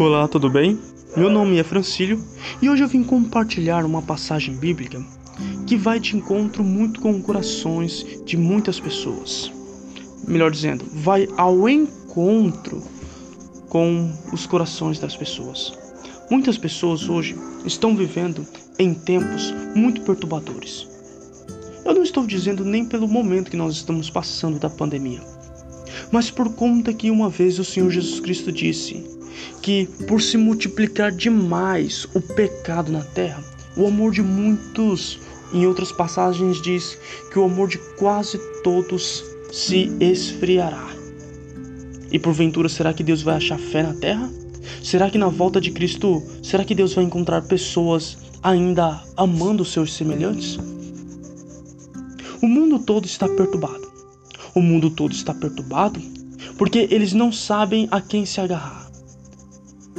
Olá, tudo bem? Meu nome é Francílio e hoje eu vim compartilhar uma passagem bíblica que vai de encontro muito com corações de muitas pessoas. Melhor dizendo, vai ao encontro com os corações das pessoas. Muitas pessoas hoje estão vivendo em tempos muito perturbadores. Eu não estou dizendo nem pelo momento que nós estamos passando da pandemia, mas por conta que uma vez o Senhor Jesus Cristo disse que, por se multiplicar demais o pecado na terra, o amor de muitos, em outras passagens, diz que o amor de quase todos se esfriará. E porventura, será que Deus vai achar fé na terra? Será que na volta de Cristo, será que Deus vai encontrar pessoas ainda amando seus semelhantes? O mundo todo está perturbado. O mundo todo está perturbado porque eles não sabem a quem se agarrar.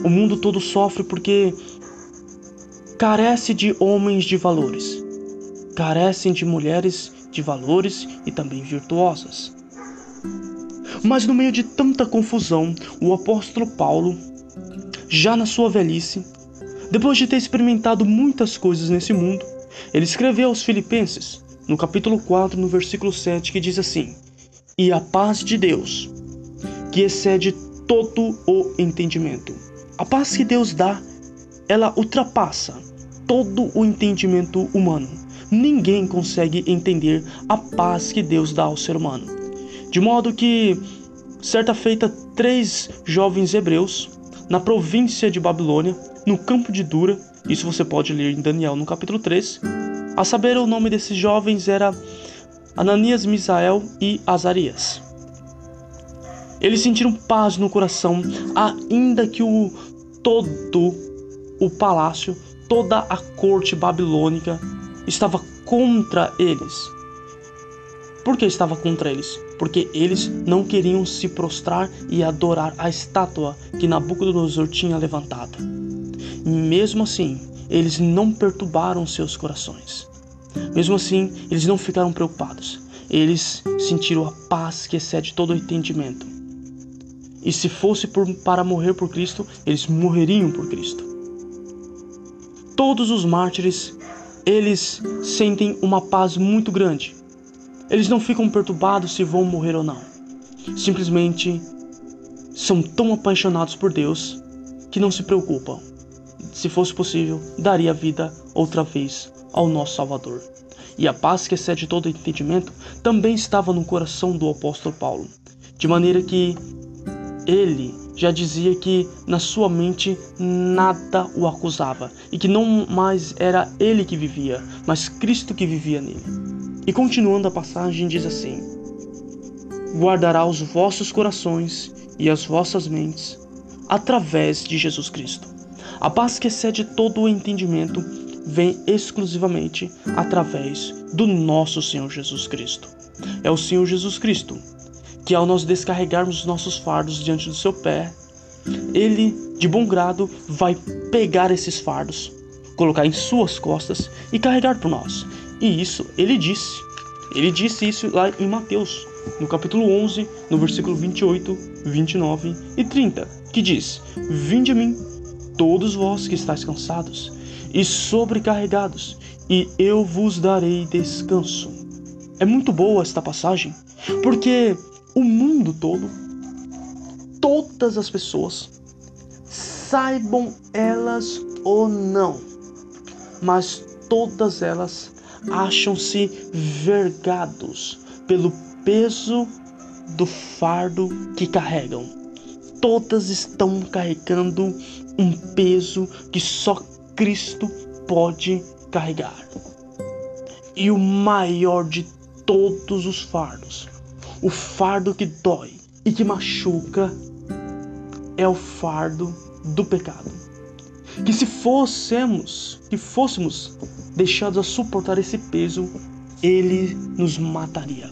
O mundo todo sofre porque carece de homens de valores, carecem de mulheres de valores e também virtuosas. Mas no meio de tanta confusão, o apóstolo Paulo, já na sua velhice, depois de ter experimentado muitas coisas nesse mundo, ele escreveu aos Filipenses, no capítulo 4, no versículo 7, que diz assim: E a paz de Deus, que excede todo o entendimento, a paz que Deus dá, ela ultrapassa todo o entendimento humano. Ninguém consegue entender a paz que Deus dá ao ser humano. De modo que, certa feita, três jovens hebreus, na província de Babilônia, no campo de Dura, isso você pode ler em Daniel no capítulo 3, a saber, o nome desses jovens era Ananias, Misael e Azarias. Eles sentiram paz no coração, ainda que o todo o palácio, toda a corte babilônica estava contra eles. Por que estava contra eles? Porque eles não queriam se prostrar e adorar a estátua que Nabucodonosor tinha levantado. Mesmo assim, eles não perturbaram seus corações. Mesmo assim, eles não ficaram preocupados. Eles sentiram a paz que excede todo o entendimento. E se fosse por, para morrer por Cristo, eles morreriam por Cristo. Todos os mártires, eles sentem uma paz muito grande. Eles não ficam perturbados se vão morrer ou não. Simplesmente são tão apaixonados por Deus que não se preocupam. Se fosse possível, daria a vida outra vez ao nosso Salvador. E a paz que excede todo entendimento também estava no coração do apóstolo Paulo, de maneira que ele já dizia que na sua mente nada o acusava e que não mais era ele que vivia, mas Cristo que vivia nele. E continuando a passagem, diz assim: Guardará os vossos corações e as vossas mentes através de Jesus Cristo. A paz que excede todo o entendimento vem exclusivamente através do nosso Senhor Jesus Cristo. É o Senhor Jesus Cristo que ao nós descarregarmos os nossos fardos diante do seu pé, ele, de bom grado, vai pegar esses fardos, colocar em suas costas e carregar por nós. E isso ele disse. Ele disse isso lá em Mateus, no capítulo 11, no versículo 28, 29 e 30, que diz: Vinde a mim, todos vós que estáis cansados e sobrecarregados, e eu vos darei descanso. É muito boa esta passagem, porque o mundo todo, todas as pessoas, saibam elas ou não, mas todas elas acham-se vergados pelo peso do fardo que carregam. Todas estão carregando um peso que só Cristo pode carregar. E o maior de todos os fardos o fardo que dói e que machuca é o fardo do pecado. Que se fôssemos, que fôssemos deixados a suportar esse peso, ele nos mataria.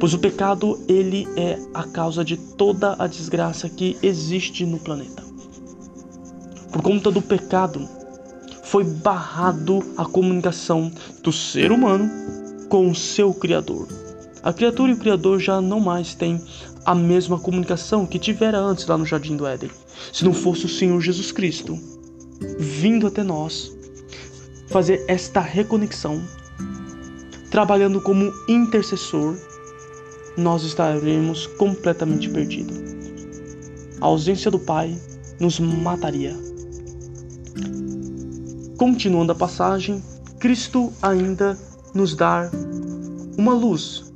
Pois o pecado, ele é a causa de toda a desgraça que existe no planeta. Por conta do pecado, foi barrado a comunicação do ser humano com o seu Criador. A criatura e o Criador já não mais têm a mesma comunicação que tivera antes lá no Jardim do Éden. Se não fosse o Senhor Jesus Cristo vindo até nós, fazer esta reconexão, trabalhando como intercessor, nós estaremos completamente perdidos. A ausência do Pai nos mataria. Continuando a passagem, Cristo ainda nos dá uma luz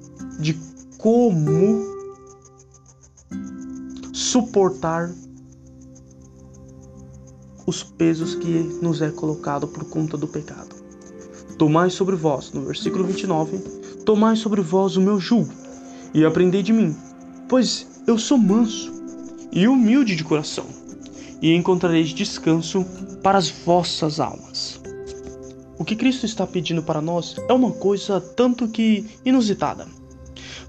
como suportar os pesos que nos é colocado por conta do pecado. Tomai sobre vós, no versículo 29, tomai sobre vós o meu jugo e aprendei de mim, pois eu sou manso e humilde de coração, e encontrareis descanso para as vossas almas. O que Cristo está pedindo para nós é uma coisa tanto que inusitada.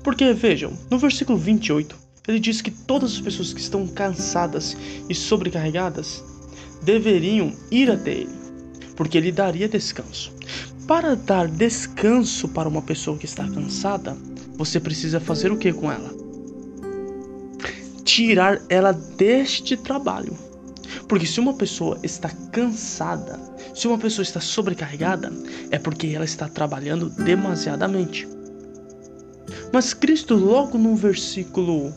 Porque vejam, no versículo 28, ele diz que todas as pessoas que estão cansadas e sobrecarregadas deveriam ir até ele, porque ele daria descanso. Para dar descanso para uma pessoa que está cansada, você precisa fazer o que com ela? Tirar ela deste trabalho. Porque se uma pessoa está cansada, se uma pessoa está sobrecarregada, é porque ela está trabalhando demasiadamente. Mas Cristo, logo no versículo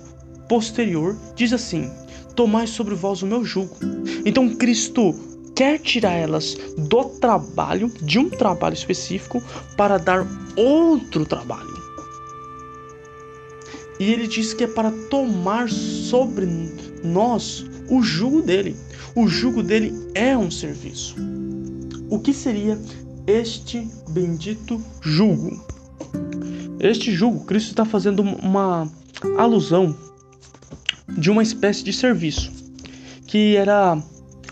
posterior, diz assim: Tomai sobre vós o meu jugo. Então Cristo quer tirar elas do trabalho, de um trabalho específico, para dar outro trabalho. E ele diz que é para tomar sobre nós o jugo dele. O jugo dele é um serviço. O que seria este bendito jugo? Este jugo, Cristo está fazendo uma alusão de uma espécie de serviço que era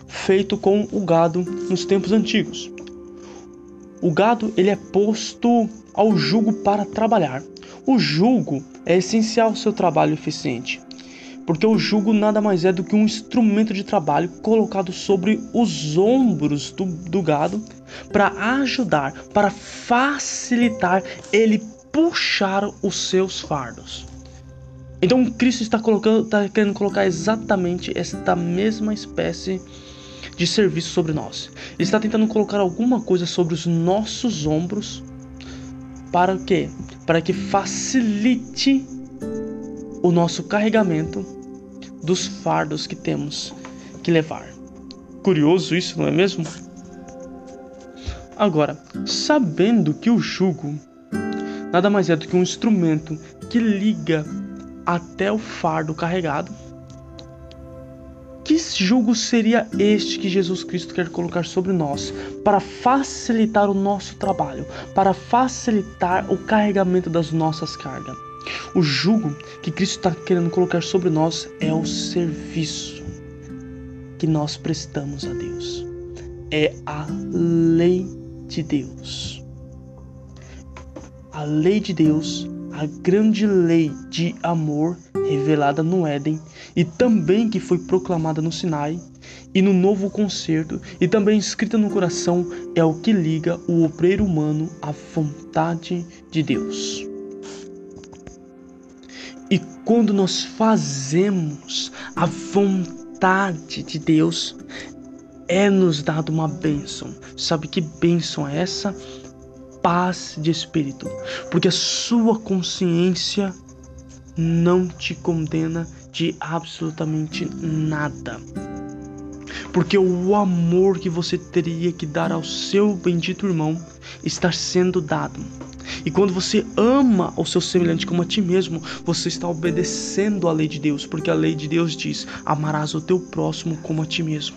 feito com o gado nos tempos antigos. O gado ele é posto ao jugo para trabalhar. O jugo é essencial ao seu trabalho eficiente porque o jugo nada mais é do que um instrumento de trabalho colocado sobre os ombros do, do gado para ajudar, para facilitar ele puxar os seus fardos. Então Cristo está colocando, está querendo colocar exatamente esta mesma espécie de serviço sobre nós. Ele está tentando colocar alguma coisa sobre os nossos ombros para quê? Para que facilite o nosso carregamento dos fardos que temos que levar. Curioso isso, não é mesmo? Agora, sabendo que o jugo nada mais é do que um instrumento que liga até o fardo carregado, que jugo seria este que Jesus Cristo quer colocar sobre nós para facilitar o nosso trabalho, para facilitar o carregamento das nossas cargas? O jugo que Cristo está querendo colocar sobre nós é o serviço que nós prestamos a Deus. É a lei de Deus. A lei de Deus, a grande lei de amor revelada no Éden e também que foi proclamada no Sinai e no novo concerto e também escrita no coração é o que liga o obreiro humano à vontade de Deus. E quando nós fazemos a vontade de Deus, é nos dado uma bênção. Sabe que bênção é essa? Paz de espírito, porque a sua consciência não te condena de absolutamente nada. Porque o amor que você teria que dar ao seu bendito irmão está sendo dado. E quando você ama o seu semelhante como a ti mesmo, você está obedecendo à lei de Deus, porque a lei de Deus diz: amarás o teu próximo como a ti mesmo.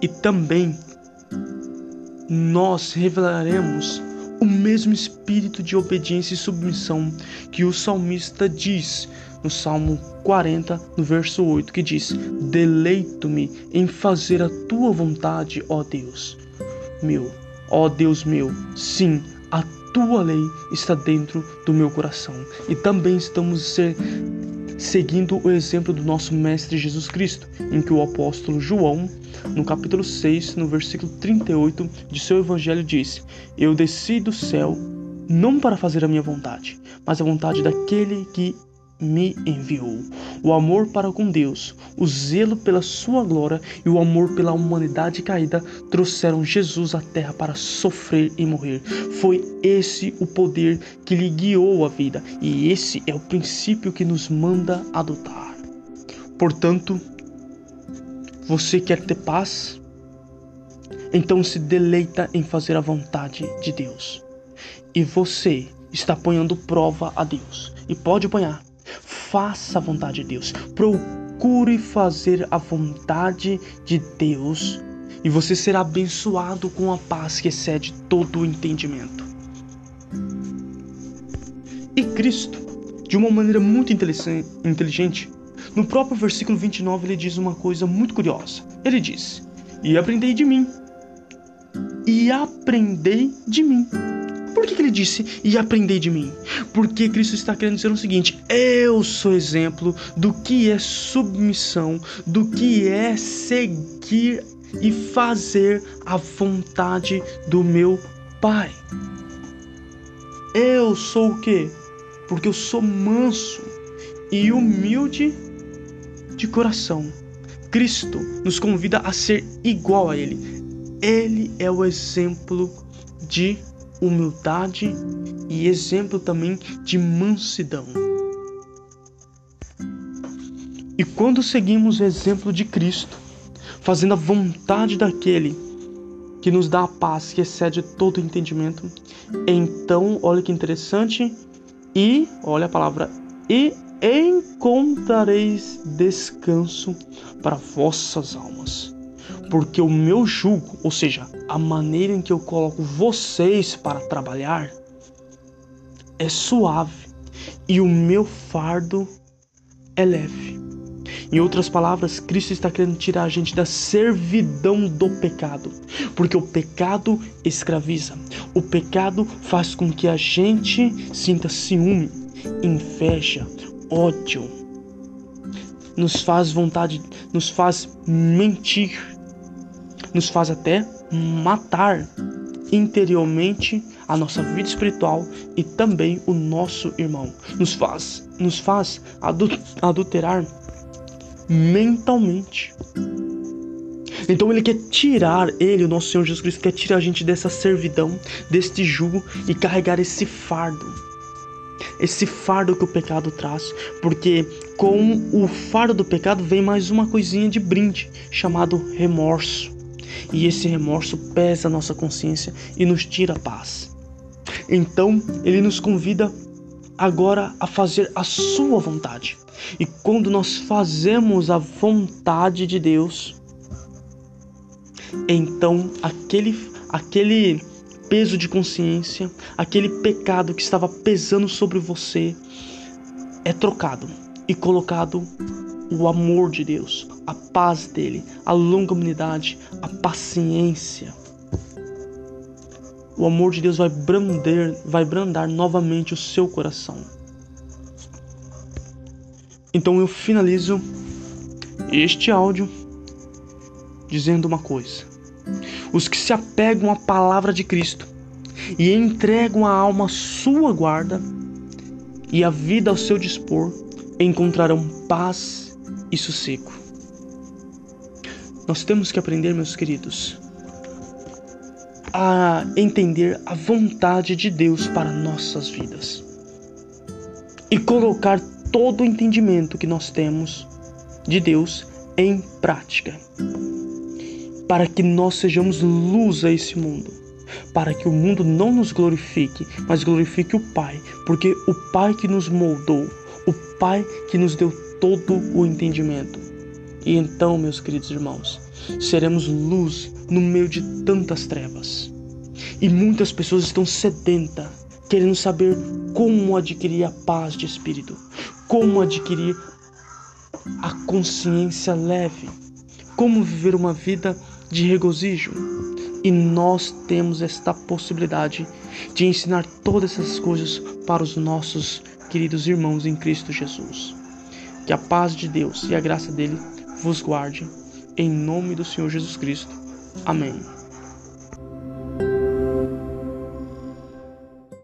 E também nós revelaremos o mesmo espírito de obediência e submissão que o salmista diz no Salmo 40, no verso 8, que diz: Deleito-me em fazer a tua vontade, ó Deus meu. Ó Deus meu, sim, a tua lei está dentro do meu coração. E também estamos ser, seguindo o exemplo do nosso Mestre Jesus Cristo, em que o apóstolo João, no capítulo 6, no versículo 38 de seu evangelho, diz: Eu desci do céu não para fazer a minha vontade, mas a vontade daquele que me enviou. O amor para com Deus, o zelo pela sua glória e o amor pela humanidade caída trouxeram Jesus à terra para sofrer e morrer. Foi esse o poder que lhe guiou a vida e esse é o princípio que nos manda adotar. Portanto, você quer ter paz? Então se deleita em fazer a vontade de Deus. E você está ponhando prova a Deus. E pode apanhar faça a vontade de Deus. Procure fazer a vontade de Deus e você será abençoado com a paz que excede todo o entendimento. E Cristo, de uma maneira muito inteligente, no próprio versículo 29 ele diz uma coisa muito curiosa. Ele diz: E aprendei de mim. E aprendei de mim. Por que, que ele disse e aprendei de mim? Porque Cristo está querendo dizer o seguinte: eu sou exemplo do que é submissão, do que é seguir e fazer a vontade do meu Pai. Eu sou o quê? Porque eu sou manso e humilde de coração. Cristo nos convida a ser igual a Ele. Ele é o exemplo de humildade e exemplo também de mansidão. E quando seguimos o exemplo de Cristo, fazendo a vontade daquele que nos dá a paz que excede todo entendimento, então, olha que interessante, e olha a palavra e encontrareis descanso para vossas almas porque o meu jugo, ou seja, a maneira em que eu coloco vocês para trabalhar, é suave. E o meu fardo é leve. Em outras palavras, Cristo está querendo tirar a gente da servidão do pecado, porque o pecado escraviza. O pecado faz com que a gente sinta ciúme, inveja, ódio, nos faz vontade, nos faz mentir, nos faz até matar interiormente a nossa vida espiritual e também o nosso irmão. Nos faz, nos faz adulterar mentalmente. Então ele quer tirar, ele, o nosso Senhor Jesus Cristo, quer tirar a gente dessa servidão, deste jugo e carregar esse fardo. Esse fardo que o pecado traz, porque com o fardo do pecado vem mais uma coisinha de brinde, chamado remorso e esse remorso pesa a nossa consciência e nos tira a paz. Então, ele nos convida agora a fazer a sua vontade. E quando nós fazemos a vontade de Deus, então aquele aquele peso de consciência, aquele pecado que estava pesando sobre você é trocado e colocado o amor de Deus, a paz dele, a longanimidade, a paciência. O amor de Deus vai brandar, vai brandar novamente o seu coração. Então eu finalizo este áudio dizendo uma coisa: os que se apegam à palavra de Cristo e entregam a alma à sua guarda e a vida ao seu dispor, encontrarão paz e sossego. Nós temos que aprender, meus queridos, a entender a vontade de Deus para nossas vidas e colocar todo o entendimento que nós temos de Deus em prática, para que nós sejamos luz a esse mundo, para que o mundo não nos glorifique, mas glorifique o Pai, porque o Pai que nos moldou, o Pai que nos deu todo o entendimento. E então, meus queridos irmãos, seremos luz no meio de tantas trevas. E muitas pessoas estão sedentas, querendo saber como adquirir a paz de espírito, como adquirir a consciência leve, como viver uma vida de regozijo. E nós temos esta possibilidade de ensinar todas essas coisas para os nossos queridos irmãos em Cristo Jesus. Que a paz de Deus e a graça dele vos guarde. Em nome do Senhor Jesus Cristo. Amém.